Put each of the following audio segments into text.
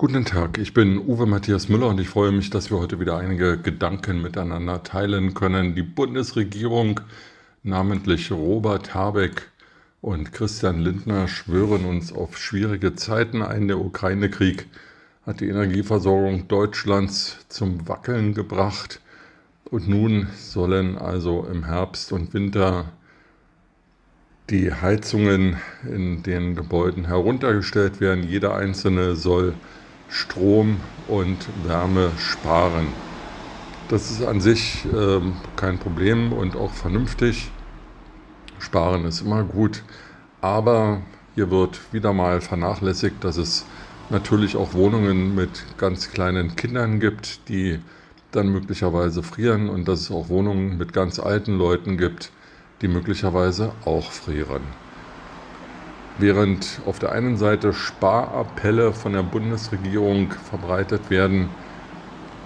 Guten Tag, ich bin Uwe Matthias Müller und ich freue mich, dass wir heute wieder einige Gedanken miteinander teilen können. Die Bundesregierung, namentlich Robert Habeck und Christian Lindner, schwören uns auf schwierige Zeiten ein. Der Ukraine-Krieg hat die Energieversorgung Deutschlands zum Wackeln gebracht und nun sollen also im Herbst und Winter die Heizungen in den Gebäuden heruntergestellt werden. Jeder einzelne soll Strom und Wärme sparen. Das ist an sich äh, kein Problem und auch vernünftig. Sparen ist immer gut, aber hier wird wieder mal vernachlässigt, dass es natürlich auch Wohnungen mit ganz kleinen Kindern gibt, die dann möglicherweise frieren und dass es auch Wohnungen mit ganz alten Leuten gibt, die möglicherweise auch frieren. Während auf der einen Seite Sparappelle von der Bundesregierung verbreitet werden,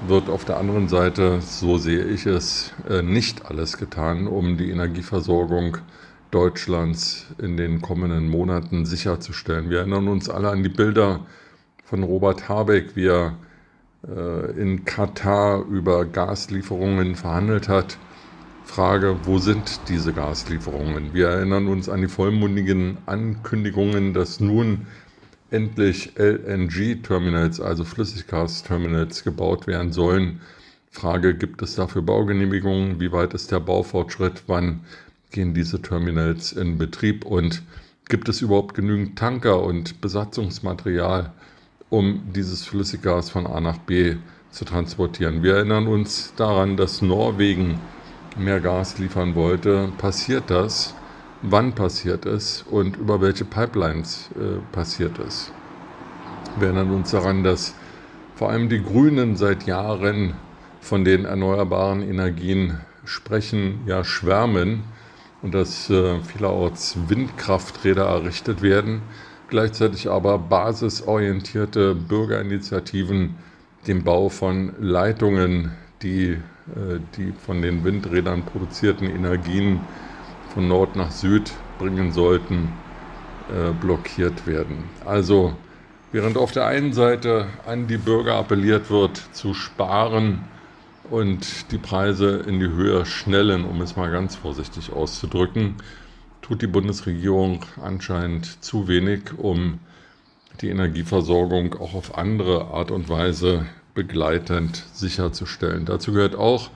wird auf der anderen Seite, so sehe ich es, äh, nicht alles getan, um die Energieversorgung Deutschlands in den kommenden Monaten sicherzustellen. Wir erinnern uns alle an die Bilder von Robert Habeck, wie er äh, in Katar über Gaslieferungen verhandelt hat Frage, wo sind diese Gaslieferungen? Wir erinnern uns an die vollmundigen Ankündigungen, dass nun endlich LNG-Terminals, also Flüssiggasterminals, gebaut werden sollen. Frage, gibt es dafür Baugenehmigungen? Wie weit ist der Baufortschritt? Wann gehen diese Terminals in Betrieb? Und gibt es überhaupt genügend Tanker und Besatzungsmaterial, um dieses Flüssiggas von A nach B zu transportieren? Wir erinnern uns daran, dass Norwegen mehr Gas liefern wollte, passiert das? Wann passiert es und über welche Pipelines äh, passiert es? Wir erinnern uns daran, dass vor allem die Grünen seit Jahren von den erneuerbaren Energien sprechen, ja schwärmen und dass äh, vielerorts Windkrafträder errichtet werden, gleichzeitig aber basisorientierte Bürgerinitiativen den Bau von Leitungen, die die von den Windrädern produzierten Energien von Nord nach Süd bringen sollten, äh, blockiert werden. Also während auf der einen Seite an die Bürger appelliert wird, zu sparen und die Preise in die Höhe schnellen, um es mal ganz vorsichtig auszudrücken, tut die Bundesregierung anscheinend zu wenig, um die Energieversorgung auch auf andere Art und Weise begleitend sicherzustellen. Dazu gehört auch,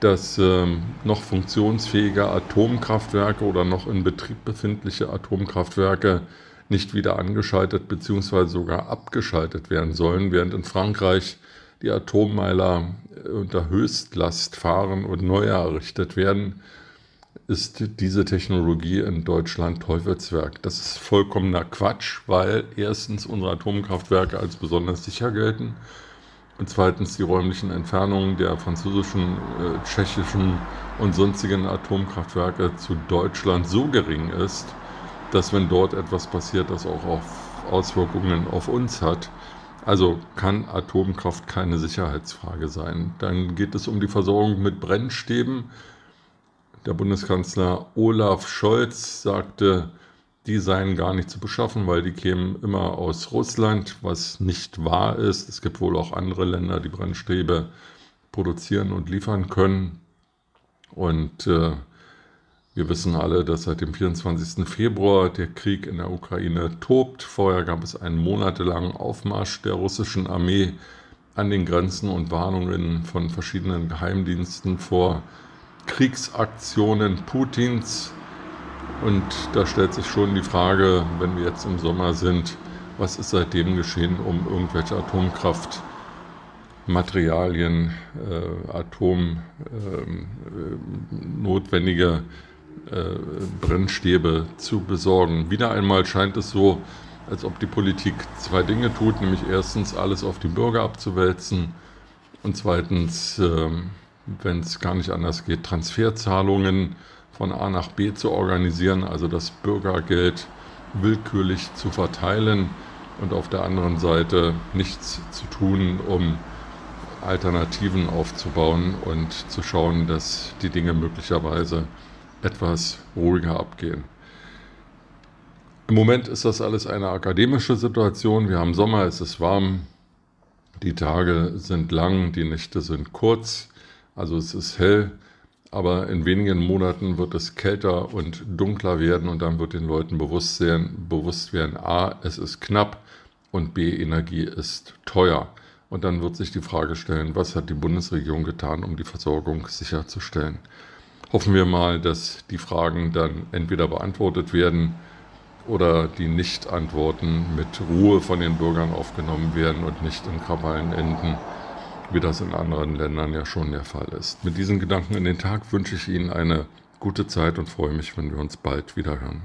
dass ähm, noch funktionsfähige Atomkraftwerke oder noch in Betrieb befindliche Atomkraftwerke nicht wieder angeschaltet bzw. sogar abgeschaltet werden sollen, während in Frankreich die Atommeiler äh, unter Höchstlast fahren und neu errichtet werden, ist diese Technologie in Deutschland Teufelswerk. Das ist vollkommener Quatsch, weil erstens unsere Atomkraftwerke als besonders sicher gelten und zweitens die räumlichen Entfernungen der französischen, äh, tschechischen und sonstigen Atomkraftwerke zu Deutschland so gering ist, dass wenn dort etwas passiert, das auch auf Auswirkungen auf uns hat. Also kann Atomkraft keine Sicherheitsfrage sein. Dann geht es um die Versorgung mit Brennstäben. Der Bundeskanzler Olaf Scholz sagte, die seien gar nicht zu beschaffen, weil die kämen immer aus Russland, was nicht wahr ist. Es gibt wohl auch andere Länder, die Brennstäbe produzieren und liefern können. Und äh, wir wissen alle, dass seit dem 24. Februar der Krieg in der Ukraine tobt. Vorher gab es einen monatelangen Aufmarsch der russischen Armee an den Grenzen und Warnungen von verschiedenen Geheimdiensten vor Kriegsaktionen Putins und da stellt sich schon die Frage, wenn wir jetzt im Sommer sind, was ist seitdem geschehen, um irgendwelche Atomkraftmaterialien, äh, Atom äh, notwendige äh, Brennstäbe zu besorgen. Wieder einmal scheint es so, als ob die Politik zwei Dinge tut, nämlich erstens alles auf die Bürger abzuwälzen und zweitens, ähm, wenn es gar nicht anders geht, Transferzahlungen von A nach B zu organisieren, also das Bürgergeld willkürlich zu verteilen und auf der anderen Seite nichts zu tun, um Alternativen aufzubauen und zu schauen, dass die Dinge möglicherweise etwas ruhiger abgehen. Im Moment ist das alles eine akademische Situation. Wir haben Sommer, es ist warm, die Tage sind lang, die Nächte sind kurz, also es ist hell, aber in wenigen Monaten wird es kälter und dunkler werden und dann wird den Leuten bewusst, werden, bewusst werden, a, es ist knapp und b, Energie ist teuer. Und dann wird sich die Frage stellen, was hat die Bundesregierung getan, um die Versorgung sicherzustellen. Hoffen wir mal, dass die Fragen dann entweder beantwortet werden oder die Nicht-Antworten mit Ruhe von den Bürgern aufgenommen werden und nicht in Krawallen enden, wie das in anderen Ländern ja schon der Fall ist. Mit diesen Gedanken in den Tag wünsche ich Ihnen eine gute Zeit und freue mich, wenn wir uns bald wieder hören.